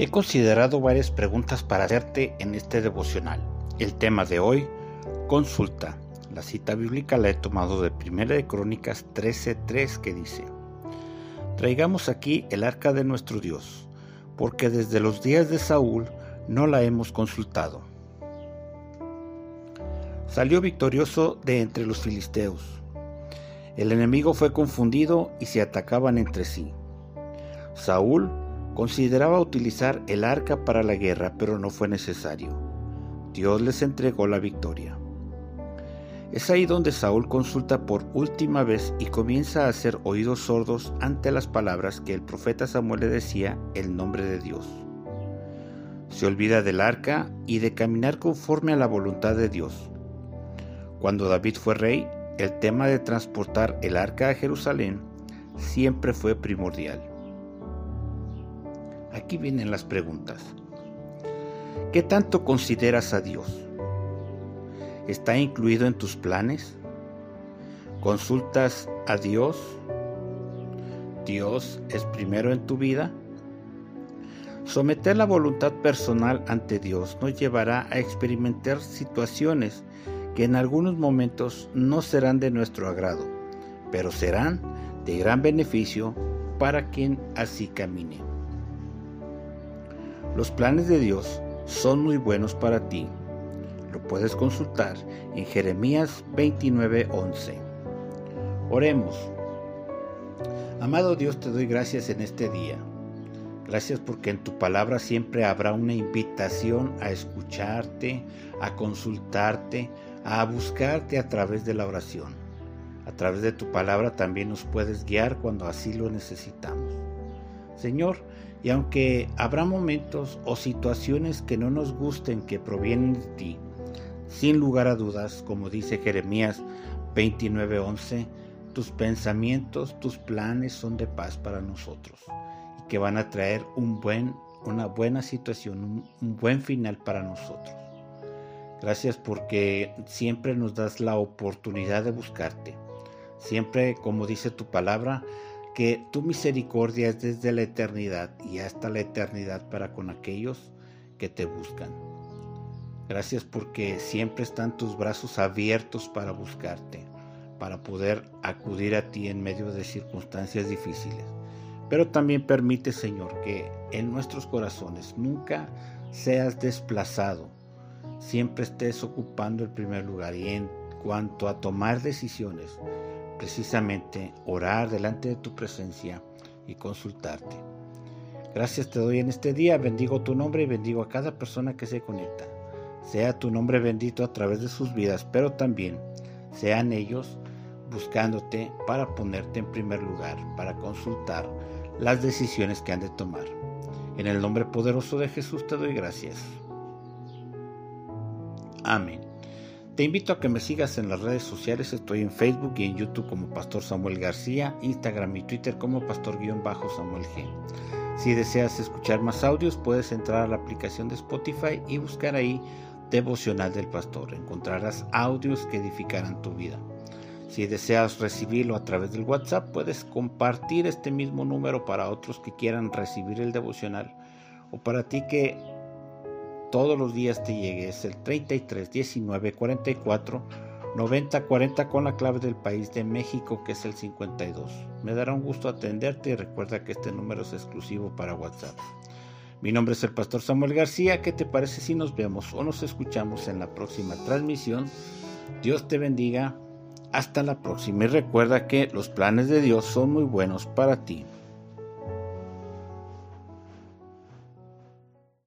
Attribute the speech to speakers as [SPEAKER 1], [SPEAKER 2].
[SPEAKER 1] He considerado varias preguntas para hacerte en este devocional. El tema de hoy, consulta. La cita bíblica la he tomado de Primera de Crónicas 13:3 que dice: Traigamos aquí el arca de nuestro Dios, porque desde los días de Saúl no la hemos consultado. Salió victorioso de entre los filisteos. El enemigo fue confundido y se atacaban entre sí. Saúl Consideraba utilizar el arca para la guerra, pero no fue necesario. Dios les entregó la victoria. Es ahí donde Saúl consulta por última vez y comienza a hacer oídos sordos ante las palabras que el profeta Samuel le decía el nombre de Dios. Se olvida del arca y de caminar conforme a la voluntad de Dios. Cuando David fue rey, el tema de transportar el arca a Jerusalén siempre fue primordial. Aquí vienen las preguntas. ¿Qué tanto consideras a Dios? ¿Está incluido en tus planes? ¿Consultas a Dios? ¿Dios es primero en tu vida? Someter la voluntad personal ante Dios nos llevará a experimentar situaciones que en algunos momentos no serán de nuestro agrado, pero serán de gran beneficio para quien así camine. Los planes de Dios son muy buenos para ti. Lo puedes consultar en Jeremías 29:11. Oremos. Amado Dios, te doy gracias en este día. Gracias porque en tu palabra siempre habrá una invitación a escucharte, a consultarte, a buscarte a través de la oración. A través de tu palabra también nos puedes guiar cuando así lo necesitamos. Señor, y aunque habrá momentos o situaciones que no nos gusten que provienen de ti, sin lugar a dudas, como dice Jeremías 29:11, tus pensamientos, tus planes son de paz para nosotros y que van a traer un buen, una buena situación, un, un buen final para nosotros. Gracias porque siempre nos das la oportunidad de buscarte. Siempre, como dice tu palabra, que tu misericordia es desde la eternidad y hasta la eternidad para con aquellos que te buscan. Gracias porque siempre están tus brazos abiertos para buscarte, para poder acudir a ti en medio de circunstancias difíciles. Pero también permite, Señor, que en nuestros corazones nunca seas desplazado, siempre estés ocupando el primer lugar y en cuanto a tomar decisiones, precisamente orar delante de tu presencia y consultarte. Gracias te doy en este día, bendigo tu nombre y bendigo a cada persona que se conecta. Sea tu nombre bendito a través de sus vidas, pero también sean ellos buscándote para ponerte en primer lugar, para consultar las decisiones que han de tomar. En el nombre poderoso de Jesús te doy gracias. Amén. Te invito a que me sigas en las redes sociales, estoy en Facebook y en YouTube como Pastor Samuel García, Instagram y Twitter como Pastor-Samuel G. Si deseas escuchar más audios, puedes entrar a la aplicación de Spotify y buscar ahí Devocional del Pastor. Encontrarás audios que edificarán tu vida. Si deseas recibirlo a través del WhatsApp, puedes compartir este mismo número para otros que quieran recibir el devocional o para ti que todos los días te llegue. Es el 33 19 44 90 40 con la clave del país de México que es el 52. Me dará un gusto atenderte y recuerda que este número es exclusivo para WhatsApp. Mi nombre es el pastor Samuel García. ¿Qué te parece si nos vemos o nos escuchamos en la próxima transmisión? Dios te bendiga. Hasta la próxima y recuerda que los planes de Dios son muy buenos para ti.